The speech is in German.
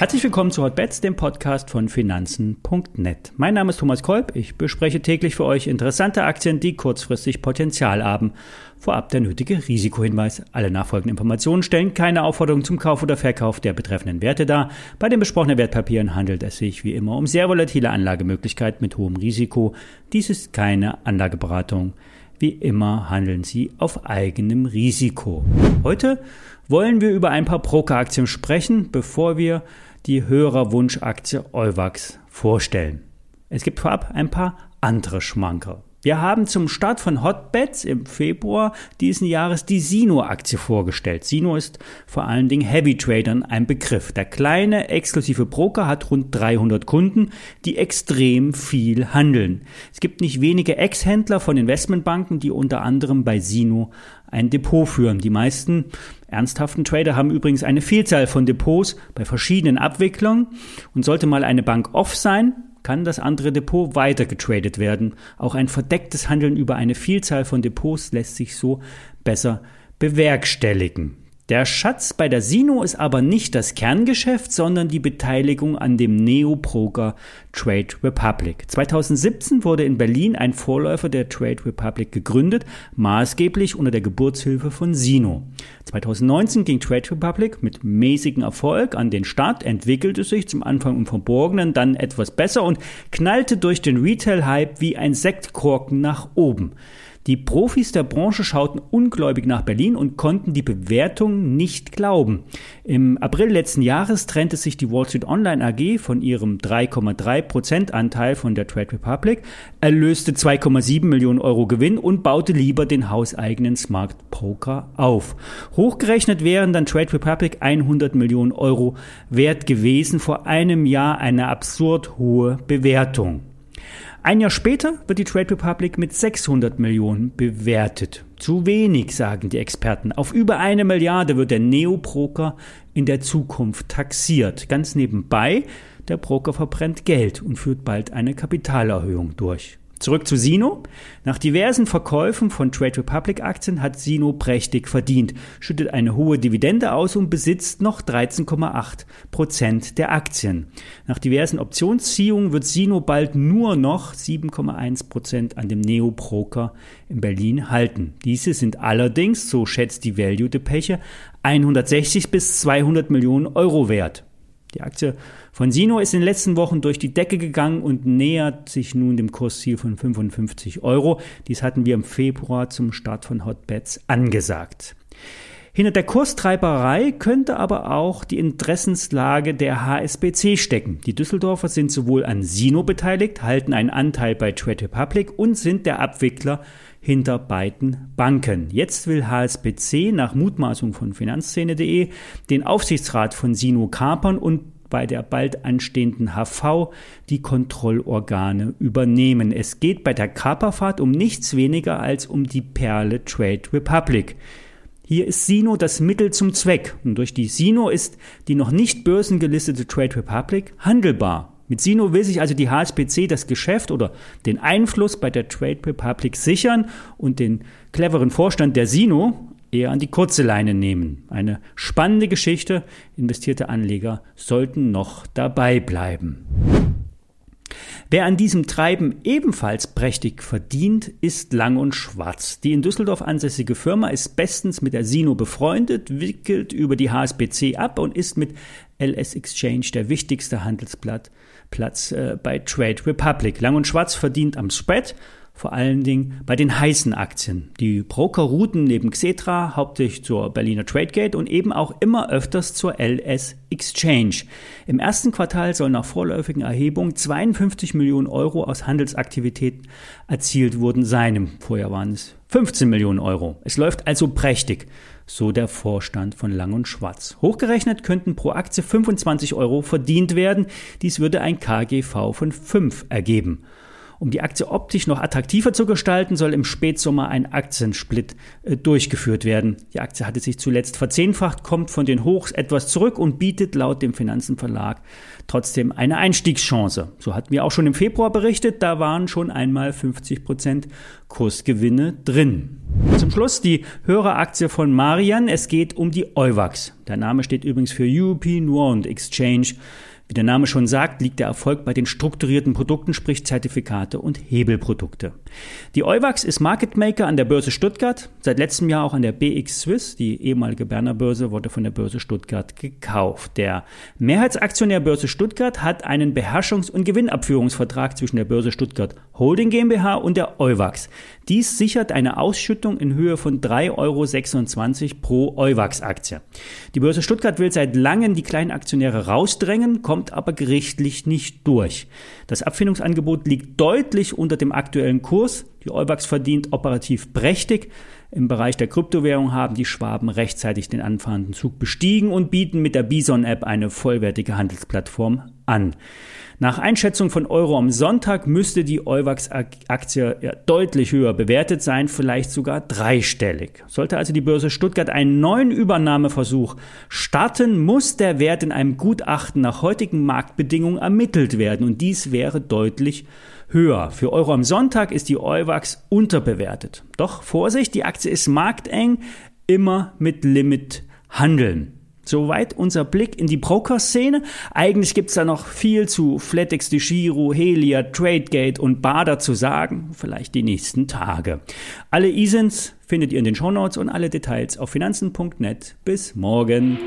Herzlich willkommen zu Hotbets, dem Podcast von Finanzen.net. Mein Name ist Thomas Kolb. Ich bespreche täglich für euch interessante Aktien, die kurzfristig Potenzial haben. Vorab der nötige Risikohinweis. Alle nachfolgenden Informationen stellen keine Aufforderung zum Kauf oder Verkauf der betreffenden Werte dar. Bei den besprochenen Wertpapieren handelt es sich wie immer um sehr volatile Anlagemöglichkeiten mit hohem Risiko. Dies ist keine Anlageberatung. Wie immer handeln Sie auf eigenem Risiko. Heute wollen wir über ein paar Broker-Aktien sprechen, bevor wir die Hörerwunschaktie Euwax vorstellen. Es gibt vorab ein paar andere Schmanker. Wir haben zum Start von Hotbets im Februar diesen Jahres die Sino-Aktie vorgestellt. Sino ist vor allen Dingen Heavy Tradern ein Begriff. Der kleine exklusive Broker hat rund 300 Kunden, die extrem viel handeln. Es gibt nicht wenige Ex-Händler von Investmentbanken, die unter anderem bei Sino ein Depot führen. Die meisten ernsthaften Trader haben übrigens eine Vielzahl von Depots bei verschiedenen Abwicklungen und sollte mal eine Bank off sein, kann das andere Depot weiter getradet werden. Auch ein verdecktes Handeln über eine Vielzahl von Depots lässt sich so besser bewerkstelligen. Der Schatz bei der Sino ist aber nicht das Kerngeschäft, sondern die Beteiligung an dem Neo-Broker Trade Republic. 2017 wurde in Berlin ein Vorläufer der Trade Republic gegründet, maßgeblich unter der Geburtshilfe von Sino. 2019 ging Trade Republic mit mäßigem Erfolg an den Start, entwickelte sich zum Anfang im Verborgenen, dann etwas besser und knallte durch den Retail-Hype wie ein Sektkorken nach oben. Die Profis der Branche schauten ungläubig nach Berlin und konnten die Bewertung nicht glauben. Im April letzten Jahres trennte sich die Wall Street Online AG von ihrem 3,3% Anteil von der Trade Republic, erlöste 2,7 Millionen Euro Gewinn und baute lieber den hauseigenen Smart Poker auf. Hochgerechnet wären dann Trade Republic 100 Millionen Euro wert gewesen, vor einem Jahr eine absurd hohe Bewertung. Ein Jahr später wird die Trade Republic mit 600 Millionen bewertet. Zu wenig, sagen die Experten. Auf über eine Milliarde wird der Neo-Broker in der Zukunft taxiert. Ganz nebenbei, der Broker verbrennt Geld und führt bald eine Kapitalerhöhung durch. Zurück zu Sino. Nach diversen Verkäufen von Trade Republic Aktien hat Sino prächtig verdient, schüttet eine hohe Dividende aus und besitzt noch 13,8 Prozent der Aktien. Nach diversen Optionsziehungen wird Sino bald nur noch 7,1 Prozent an dem Neo Broker in Berlin halten. Diese sind allerdings, so schätzt die Value Depeche, 160 bis 200 Millionen Euro wert. Die Aktie von Sino ist in den letzten Wochen durch die Decke gegangen und nähert sich nun dem Kursziel von 55 Euro. Dies hatten wir im Februar zum Start von Hotbets angesagt. Hinter der Kurstreiberei könnte aber auch die Interessenslage der HSBC stecken. Die Düsseldorfer sind sowohl an Sino beteiligt, halten einen Anteil bei Trade Republic und sind der Abwickler hinter beiden Banken. Jetzt will HSBC nach Mutmaßung von Finanzszene.de den Aufsichtsrat von Sino kapern und bei der bald anstehenden HV die Kontrollorgane übernehmen. Es geht bei der Kaperfahrt um nichts weniger als um die Perle Trade Republic. Hier ist Sino das Mittel zum Zweck und durch die Sino ist die noch nicht börsengelistete Trade Republic handelbar. Mit Sino will sich also die HSBC das Geschäft oder den Einfluss bei der Trade Republic sichern und den cleveren Vorstand der Sino eher an die kurze Leine nehmen. Eine spannende Geschichte. Investierte Anleger sollten noch dabei bleiben. Wer an diesem Treiben ebenfalls prächtig verdient, ist Lang und Schwarz. Die in Düsseldorf ansässige Firma ist bestens mit der Sino befreundet, wickelt über die HSBC ab und ist mit LS Exchange der wichtigste Handelsblatt Platz äh, bei Trade Republic. Lang und Schwarz verdient am Spread, vor allen Dingen bei den heißen Aktien. Die Broker routen neben Xetra hauptsächlich zur Berliner Tradegate und eben auch immer öfters zur LS Exchange. Im ersten Quartal sollen nach vorläufigen Erhebungen 52 Millionen Euro aus Handelsaktivitäten erzielt worden sein. Vorher waren es 15 Millionen Euro. Es läuft also prächtig so der Vorstand von Lang und Schwarz. Hochgerechnet könnten pro Aktie 25 Euro verdient werden. Dies würde ein KGV von 5 ergeben. Um die Aktie optisch noch attraktiver zu gestalten, soll im Spätsommer ein Aktiensplit äh, durchgeführt werden. Die Aktie hatte sich zuletzt verzehnfacht, kommt von den Hochs etwas zurück und bietet laut dem Finanzenverlag trotzdem eine Einstiegschance. So hatten wir auch schon im Februar berichtet, da waren schon einmal 50 Prozent Kursgewinne drin. Zum Schluss die Höreraktie von Marian. Es geht um die Euwax. Der Name steht übrigens für European Warrant Exchange. Wie der Name schon sagt, liegt der Erfolg bei den strukturierten Produkten, sprich Zertifikate und Hebelprodukte. Die Euwax ist Market Maker an der Börse Stuttgart, seit letztem Jahr auch an der BX Swiss. Die ehemalige Berner Börse wurde von der Börse Stuttgart gekauft. Der Mehrheitsaktionär Börse Stuttgart hat einen Beherrschungs- und Gewinnabführungsvertrag zwischen der Börse Stuttgart Holding GmbH und der Euwax. Dies sichert eine Ausschüttung in Höhe von 3,26 Euro pro Euwax-Aktie. Die Börse Stuttgart will seit langem die kleinen Aktionäre rausdrängen, kommt kommt aber gerichtlich nicht durch. Das Abfindungsangebot liegt deutlich unter dem aktuellen Kurs. Die Eubax verdient operativ prächtig. Im Bereich der Kryptowährung haben die Schwaben rechtzeitig den anfahrenden Zug bestiegen und bieten mit der Bison-App eine vollwertige Handelsplattform an. Nach Einschätzung von Euro am Sonntag müsste die Euwax-Aktie deutlich höher bewertet sein, vielleicht sogar dreistellig. Sollte also die Börse Stuttgart einen neuen Übernahmeversuch starten, muss der Wert in einem Gutachten nach heutigen Marktbedingungen ermittelt werden und dies wäre deutlich höher. Für Euro am Sonntag ist die Euwax unterbewertet. Doch Vorsicht, die Aktie ist markteng, immer mit Limit handeln. Soweit unser Blick in die Broker-Szene. Eigentlich gibt's da noch viel zu Flatex de Giro, Helia, Tradegate und Bader zu sagen. Vielleicht die nächsten Tage. Alle ISINs findet ihr in den Shownotes und alle Details auf finanzen.net. Bis morgen.